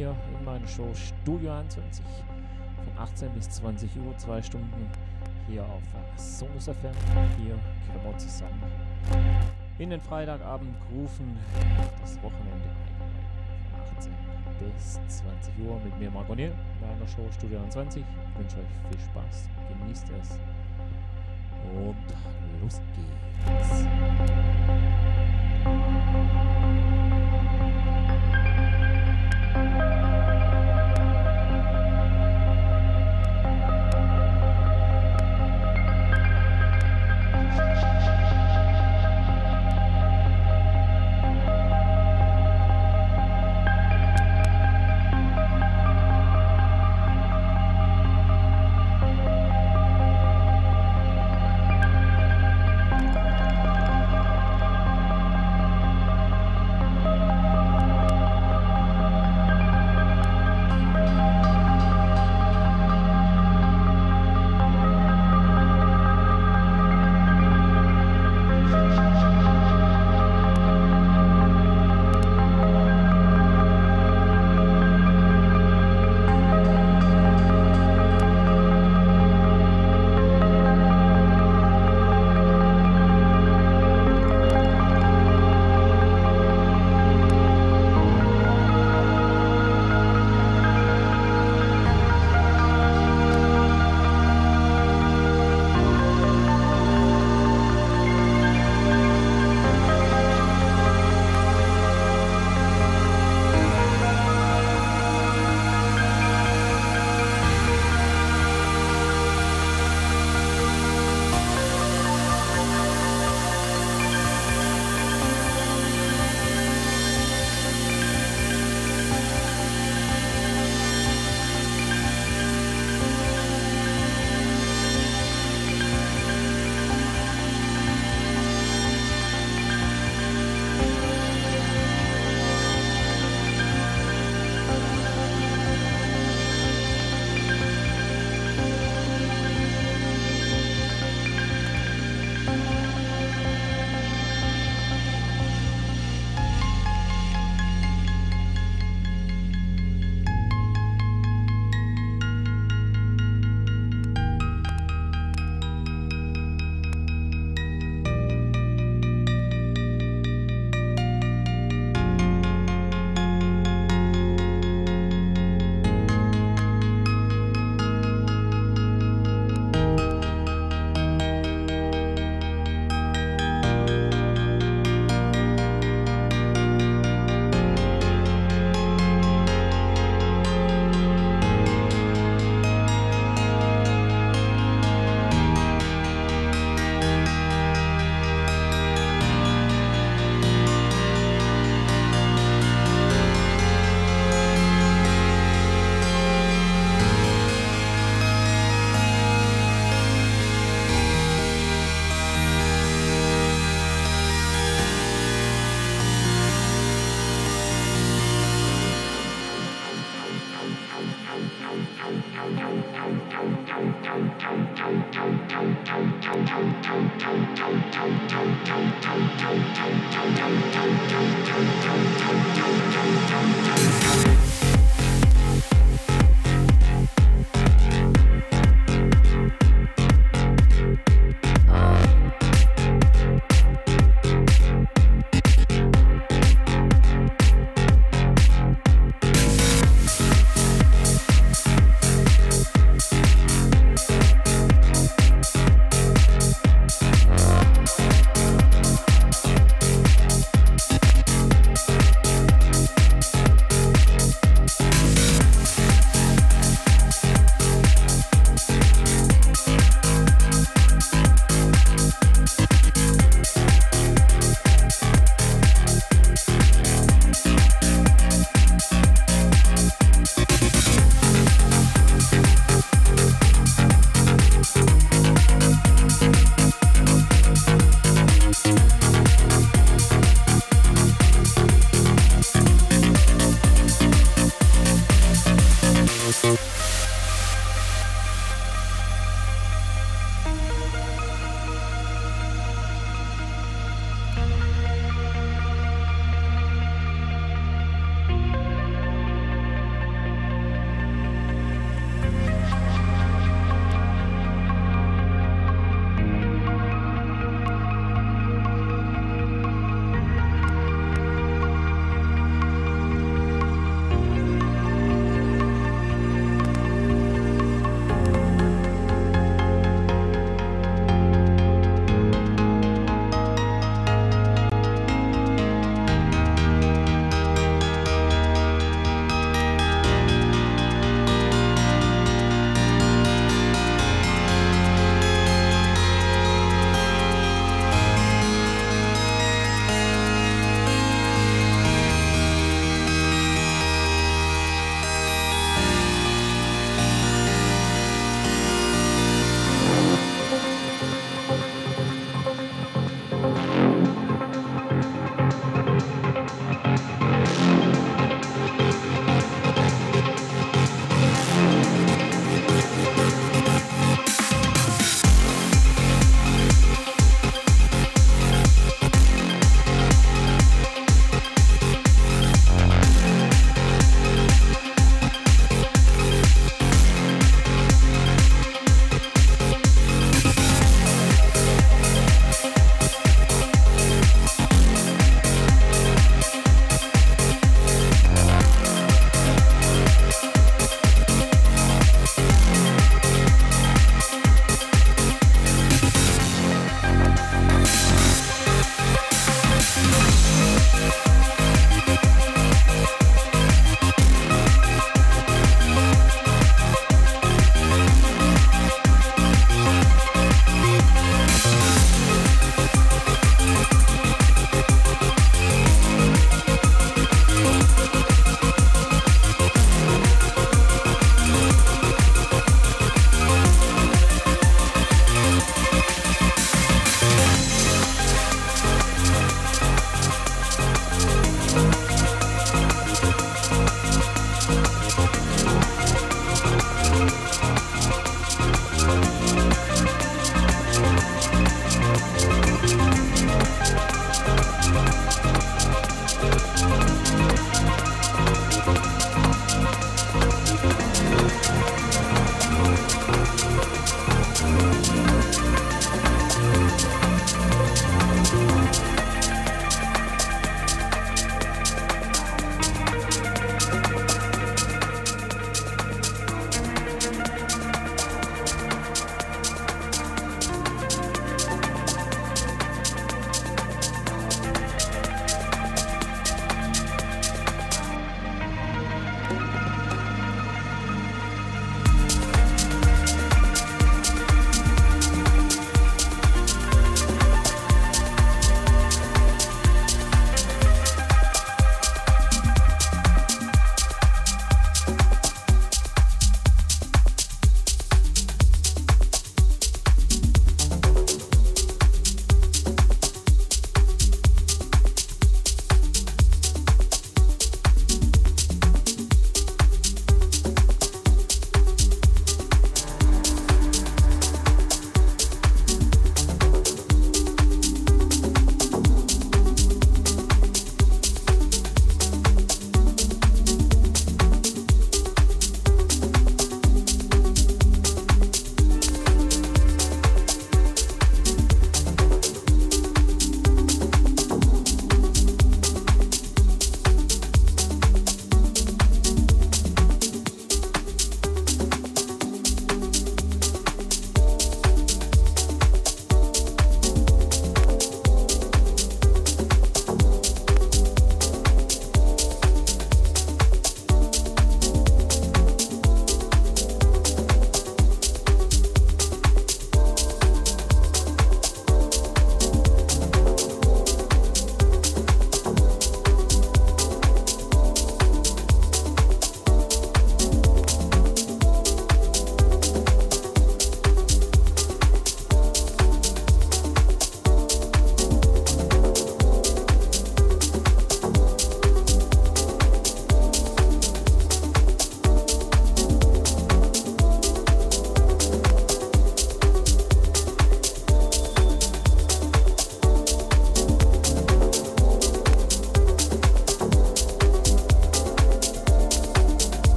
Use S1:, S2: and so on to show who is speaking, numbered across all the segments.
S1: hier in meiner Show Studio 21 von 18 bis 20 Uhr, zwei Stunden hier auf Sonus FM. Hier können wir zusammen in den Freitagabend rufen, das Wochenende von 18 bis 20 Uhr mit mir Marc O'Neill, meiner Show Studio 21. Ich wünsche euch viel Spaß, genießt es und los geht's.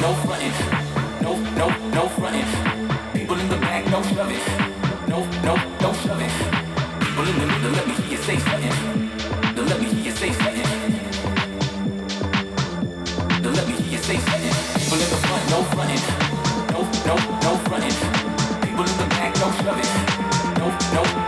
S2: no frontin', no, no, no frontin'. People in the back, don't shove it. no, no, don't shove it. People in the middle, let me hear you say something. Then let me hear you say something. Then let me hear you say something. People in the front, no frontin', no, no, no frontin'. People in the back, don't no shoving, no, no.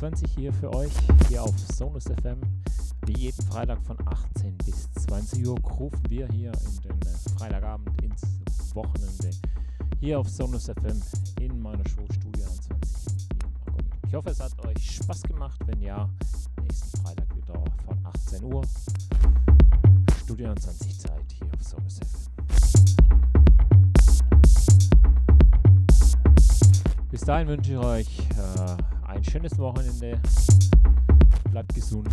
S1: 20 hier für euch, hier auf Sonus FM. Wie jeden Freitag von 18 bis 20 Uhr rufen wir hier in den äh, Freitagabend ins Wochenende hier auf Sonus FM in meiner Show Studio 21 Ich hoffe, es hat euch Spaß gemacht. Wenn ja, nächsten Freitag wieder von 18 Uhr. Studio 21 Zeit hier auf Sonus FM. Bis dahin wünsche ich euch äh, ein schönes Wochenende. Bleibt gesund,